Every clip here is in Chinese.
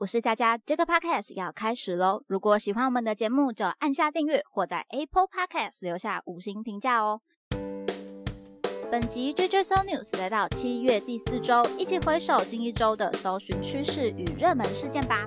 我是佳佳，这个 podcast 要开始喽！如果喜欢我们的节目，就按下订阅或在 Apple Podcast 留下五星评价哦。本集 JJ So News 来到七月第四周，一起回首近一周的搜寻趋势与热门事件吧。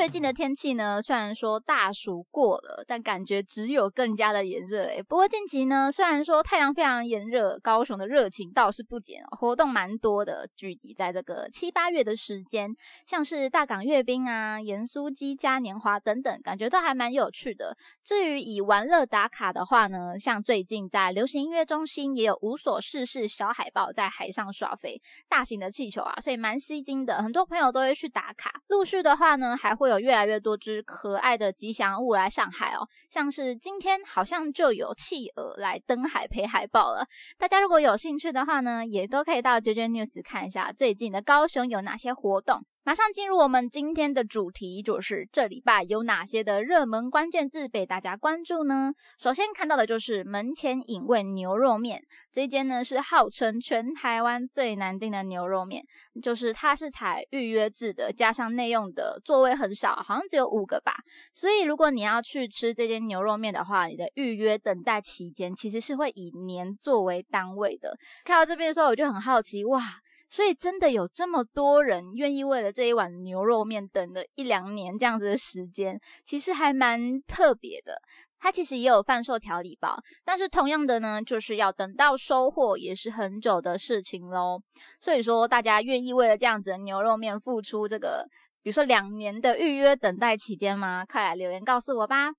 最近的天气呢，虽然说大暑过了，但感觉只有更加的炎热诶。不过近期呢，虽然说太阳非常炎热，高雄的热情倒是不减哦，活动蛮多的，聚集在这个七八月的时间，像是大港阅兵啊、盐酥鸡嘉年华等等，感觉都还蛮有趣的。至于以玩乐打卡的话呢，像最近在流行音乐中心也有无所事事小海豹在海上耍飞，大型的气球啊，所以蛮吸睛的，很多朋友都会去打卡。陆续的话呢，还会。有越来越多只可爱的吉祥物来上海哦，像是今天好像就有企鹅来登海陪海豹了。大家如果有兴趣的话呢，也都可以到 JJ News 看一下最近的高雄有哪些活动。马上进入我们今天的主题，就是这礼拜有哪些的热门关键字被大家关注呢？首先看到的就是门前引味牛肉面，这间呢是号称全台湾最难订的牛肉面，就是它是采预约制的，加上内用的座位很少，好像只有五个吧。所以如果你要去吃这间牛肉面的话，你的预约等待期间其实是会以年作为单位的。看到这边的时候，我就很好奇，哇！所以真的有这么多人愿意为了这一碗牛肉面等了一两年这样子的时间，其实还蛮特别的。它其实也有贩售调理包，但是同样的呢，就是要等到收货也是很久的事情喽。所以说，大家愿意为了这样子的牛肉面付出这个，比如说两年的预约等待期间吗？快来留言告诉我吧。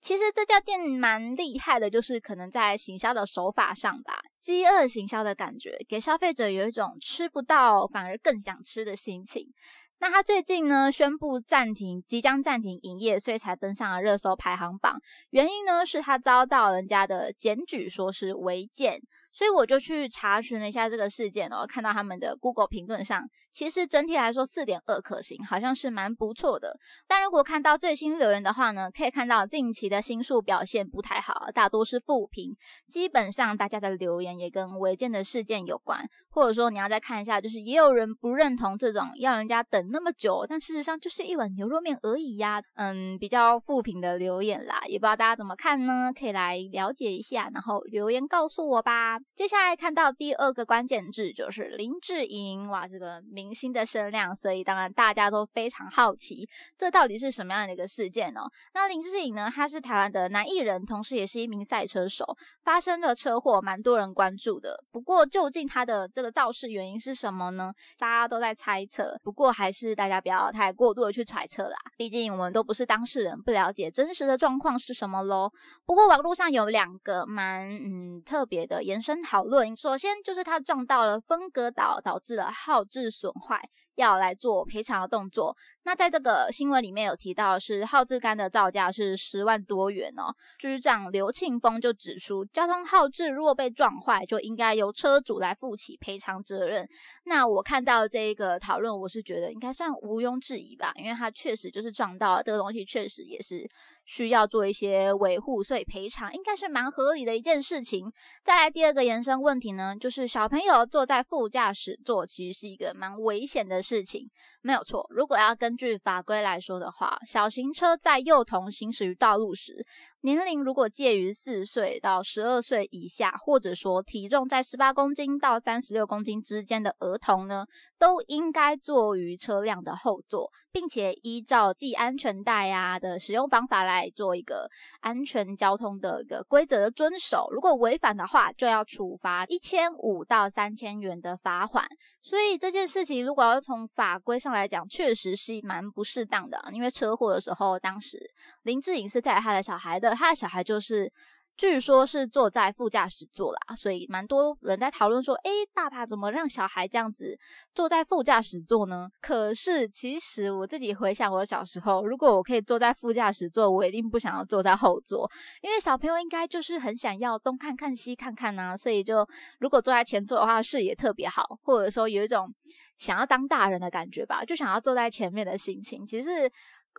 其实这家店蛮厉害的，就是可能在行销的手法上吧，饥饿行销的感觉，给消费者有一种吃不到反而更想吃的心情。那他最近呢宣布暂停，即将暂停营业，所以才登上了热搜排行榜。原因呢是他遭到人家的检举，说是违建。所以我就去查询了一下这个事件哦，看到他们的 Google 评论上，其实整体来说四点二颗星，好像是蛮不错的。但如果看到最新留言的话呢，可以看到近期的新数表现不太好，大多是负评。基本上大家的留言也跟违建的事件有关，或者说你要再看一下，就是也有人不认同这种要人家等那么久，但事实上就是一碗牛肉面而已呀。嗯，比较负评的留言啦，也不知道大家怎么看呢？可以来了解一下，然后留言告诉我吧。接下来看到第二个关键字就是林志颖，哇，这个明星的声量，所以当然大家都非常好奇，这到底是什么样的一个事件呢？那林志颖呢，他是台湾的男艺人，同时也是一名赛车手，发生的车祸蛮多人关注的。不过究竟他的这个肇事原因是什么呢？大家都在猜测。不过还是大家不要太过度的去揣测啦，毕竟我们都不是当事人，不了解真实的状况是什么喽。不过网络上有两个蛮嗯特别的延伸。讨论首先就是他撞到了分隔岛，导致了号志损坏。要来做赔偿的动作。那在这个新闻里面有提到，是耗质杆的造价是十万多元哦。局长刘庆峰就指出，交通耗质如果被撞坏，就应该由车主来负起赔偿责任。那我看到这一个讨论，我是觉得应该算毋庸置疑吧，因为它确实就是撞到了这个东西，确实也是需要做一些维护，所以赔偿应该是蛮合理的一件事情。再来第二个延伸问题呢，就是小朋友坐在副驾驶座，其实是一个蛮危险的。事情没有错。如果要根据法规来说的话，小型车在幼童行驶于道路时，年龄如果介于四岁到十二岁以下，或者说体重在十八公斤到三十六公斤之间的儿童呢，都应该坐于车辆的后座，并且依照系安全带啊的使用方法来做一个安全交通的一个规则的遵守。如果违反的话，就要处罚一千五到三千元的罚款。所以这件事情如果要从法规上来讲，确实是蛮不适当的。因为车祸的时候，当时林志颖是载他的小孩的，他的小孩就是。据说是坐在副驾驶座啦，所以蛮多人在讨论说，诶，爸爸怎么让小孩这样子坐在副驾驶座呢？可是其实我自己回想我小时候，如果我可以坐在副驾驶座，我一定不想要坐在后座，因为小朋友应该就是很想要东看看西看看呐，所以就如果坐在前座的话，视野特别好，或者说有一种想要当大人的感觉吧，就想要坐在前面的心情，其实。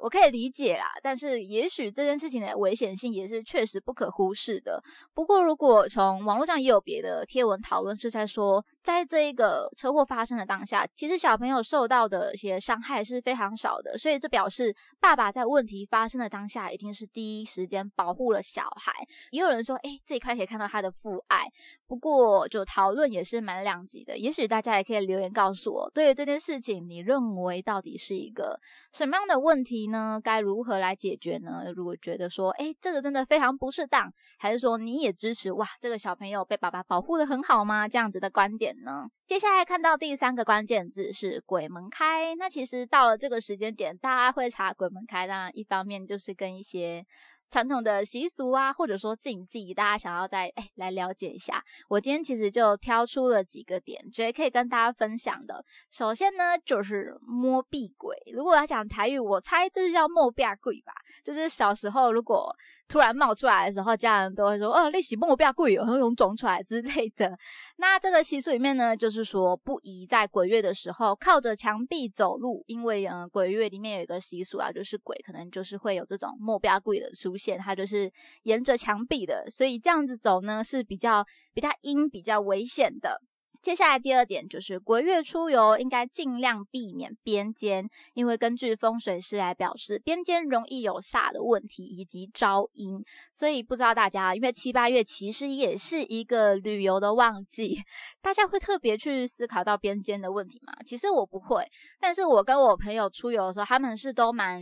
我可以理解啦，但是也许这件事情的危险性也是确实不可忽视的。不过，如果从网络上也有别的贴文讨论是在说，在这一个车祸发生的当下，其实小朋友受到的一些伤害是非常少的，所以这表示爸爸在问题发生的当下，一定是第一时间保护了小孩。也有人说，哎，这一块可以看到他的父爱。不过，就讨论也是蛮两极的。也许大家也可以留言告诉我，对于这件事情，你认为到底是一个什么样的问题呢？该如何来解决呢？如果觉得说，哎，这个真的非常不适当，还是说你也支持？哇，这个小朋友被爸爸保护的很好吗？这样子的观点。呢？接下来看到第三个关键字是“鬼门开”。那其实到了这个时间点，大家会查“鬼门开”。当然，一方面就是跟一些传统的习俗啊，或者说禁忌，大家想要再哎来了解一下。我今天其实就挑出了几个点，觉得可以跟大家分享的。首先呢，就是摸壁鬼。如果要讲台语，我猜这是叫摸壁鬼吧？就是小时候如果。突然冒出来的时候，家人都会说：“哦，利息梦不要贵哦，很容易肿出来之类的。”那这个习俗里面呢，就是说不宜在鬼月的时候靠着墙壁走路，因为嗯，鬼月里面有一个习俗啊，就是鬼可能就是会有这种目标贵的出现，它就是沿着墙壁的，所以这样子走呢是比较比较阴、比较危险的。接下来第二点就是国月出游应该尽量避免边间，因为根据风水师来表示，边间容易有煞的问题以及招阴，所以不知道大家，因为七八月其实也是一个旅游的旺季，大家会特别去思考到边间的问题吗？其实我不会，但是我跟我朋友出游的时候，他们是都蛮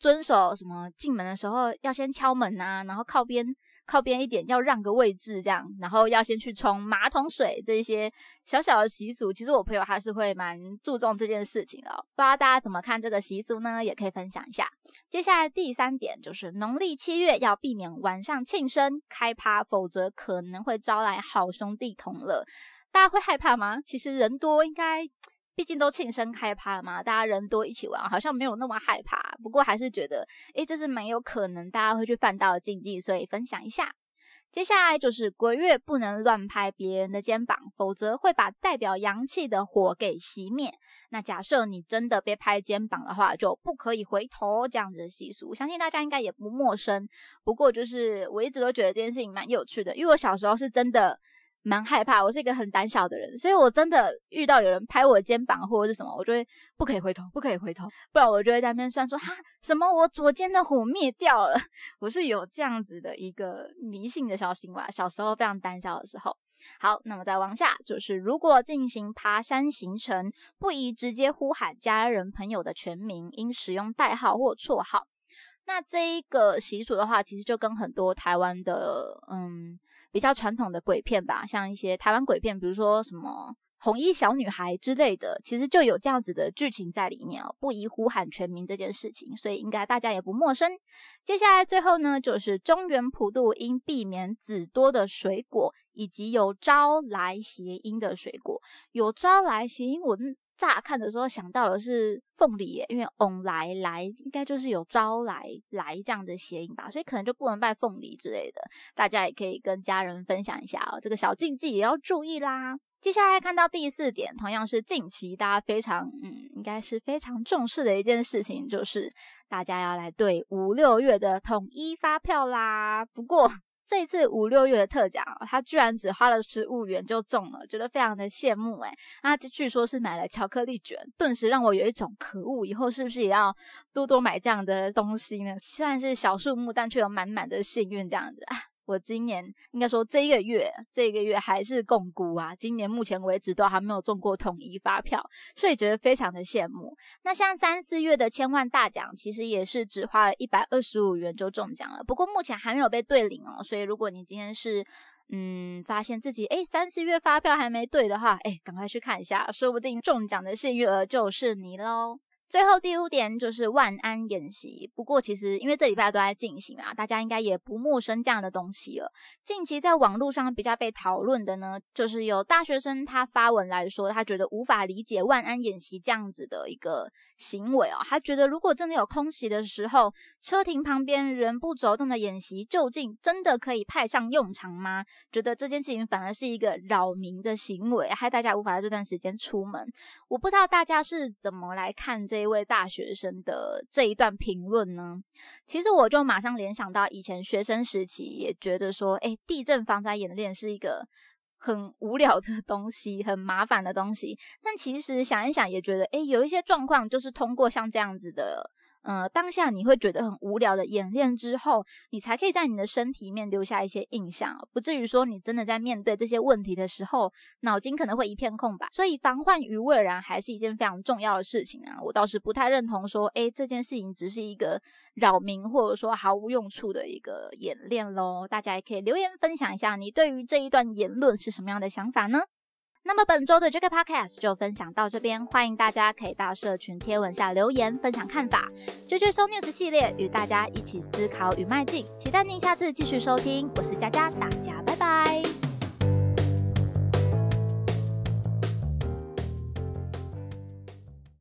遵守什么进门的时候要先敲门啊，然后靠边。靠边一点，要让个位置，这样，然后要先去冲马桶水，这一些小小的习俗，其实我朋友还是会蛮注重这件事情的。不知道大家怎么看这个习俗呢？也可以分享一下。接下来第三点就是农历七月要避免晚上庆生开趴，否则可能会招来好兄弟同乐。大家会害怕吗？其实人多应该。毕竟都庆生开趴嘛，大家人多一起玩，好像没有那么害怕。不过还是觉得，诶，这是蛮有可能大家会去犯到的禁忌，所以分享一下。接下来就是鬼月不能乱拍别人的肩膀，否则会把代表阳气的火给熄灭。那假设你真的被拍肩膀的话，就不可以回头这样子的习俗，相信大家应该也不陌生。不过就是我一直都觉得这件事情蛮有趣的，因为我小时候是真的。蛮害怕，我是一个很胆小的人，所以我真的遇到有人拍我肩膀或者是什么，我就会不可以回头，不可以回头，不然我就会在那边算说哈什么我左肩的火灭掉了，我是有这样子的一个迷信的小行为，小时候非常胆小的时候。好，那么再往下就是如果进行爬山行程，不宜直接呼喊家人朋友的全名，应使用代号或绰号。那这一个习俗的话，其实就跟很多台湾的嗯。比较传统的鬼片吧，像一些台湾鬼片，比如说什么红衣小女孩之类的，其实就有这样子的剧情在里面哦，不宜呼喊全名这件事情，所以应该大家也不陌生。接下来最后呢，就是中原普渡应避免籽多的水果，以及有招来谐音的水果，有招来谐音我。乍看的时候想到的是凤梨，因为“翁来来”应该就是有招来来这样的谐音吧，所以可能就不能拜凤梨之类的。大家也可以跟家人分享一下哦，这个小禁忌也要注意啦。接下来看到第四点，同样是近期大家非常嗯，应该是非常重视的一件事情，就是大家要来对五六月的统一发票啦。不过。这次五六月的特奖，他居然只花了十五元就中了，觉得非常的羡慕哎。那据说是买了巧克力卷，顿时让我有一种可恶，以后是不是也要多多买这样的东西呢？虽然是小数目，但却有满满的幸运这样子。我今年应该说这一个月，这一个月还是共估啊。今年目前为止都还没有中过统一发票，所以觉得非常的羡慕。那像三四月的千万大奖，其实也是只花了一百二十五元就中奖了。不过目前还没有被兑领哦，所以如果你今天是嗯发现自己诶三四月发票还没兑的话，诶赶快去看一下，说不定中奖的幸运儿就是你喽。最后第五点就是万安演习，不过其实因为这礼拜都在进行啊，大家应该也不陌生这样的东西了。近期在网络上比较被讨论的呢，就是有大学生他发文来说，他觉得无法理解万安演习这样子的一个行为哦。他觉得如果真的有空袭的时候，车停旁边人不走动的演习，究竟真的可以派上用场吗？觉得这件事情反而是一个扰民的行为，害大家无法在这段时间出门。我不知道大家是怎么来看这。一位大学生的这一段评论呢，其实我就马上联想到以前学生时期，也觉得说，哎，地震防灾演练是一个很无聊的东西，很麻烦的东西。但其实想一想，也觉得，诶，有一些状况就是通过像这样子的。呃，当下你会觉得很无聊的演练之后，你才可以在你的身体里面留下一些印象，不至于说你真的在面对这些问题的时候，脑筋可能会一片空白。所以防患于未然还是一件非常重要的事情啊！我倒是不太认同说，诶，这件事情只是一个扰民或者说毫无用处的一个演练喽。大家也可以留言分享一下，你对于这一段言论是什么样的想法呢？那么本周的这个 podcast 就分享到这边，欢迎大家可以到社群贴文下留言分享看法。J J Show News 系列与大家一起思考与迈进，期待您下次继续收听。我是佳佳，大家拜。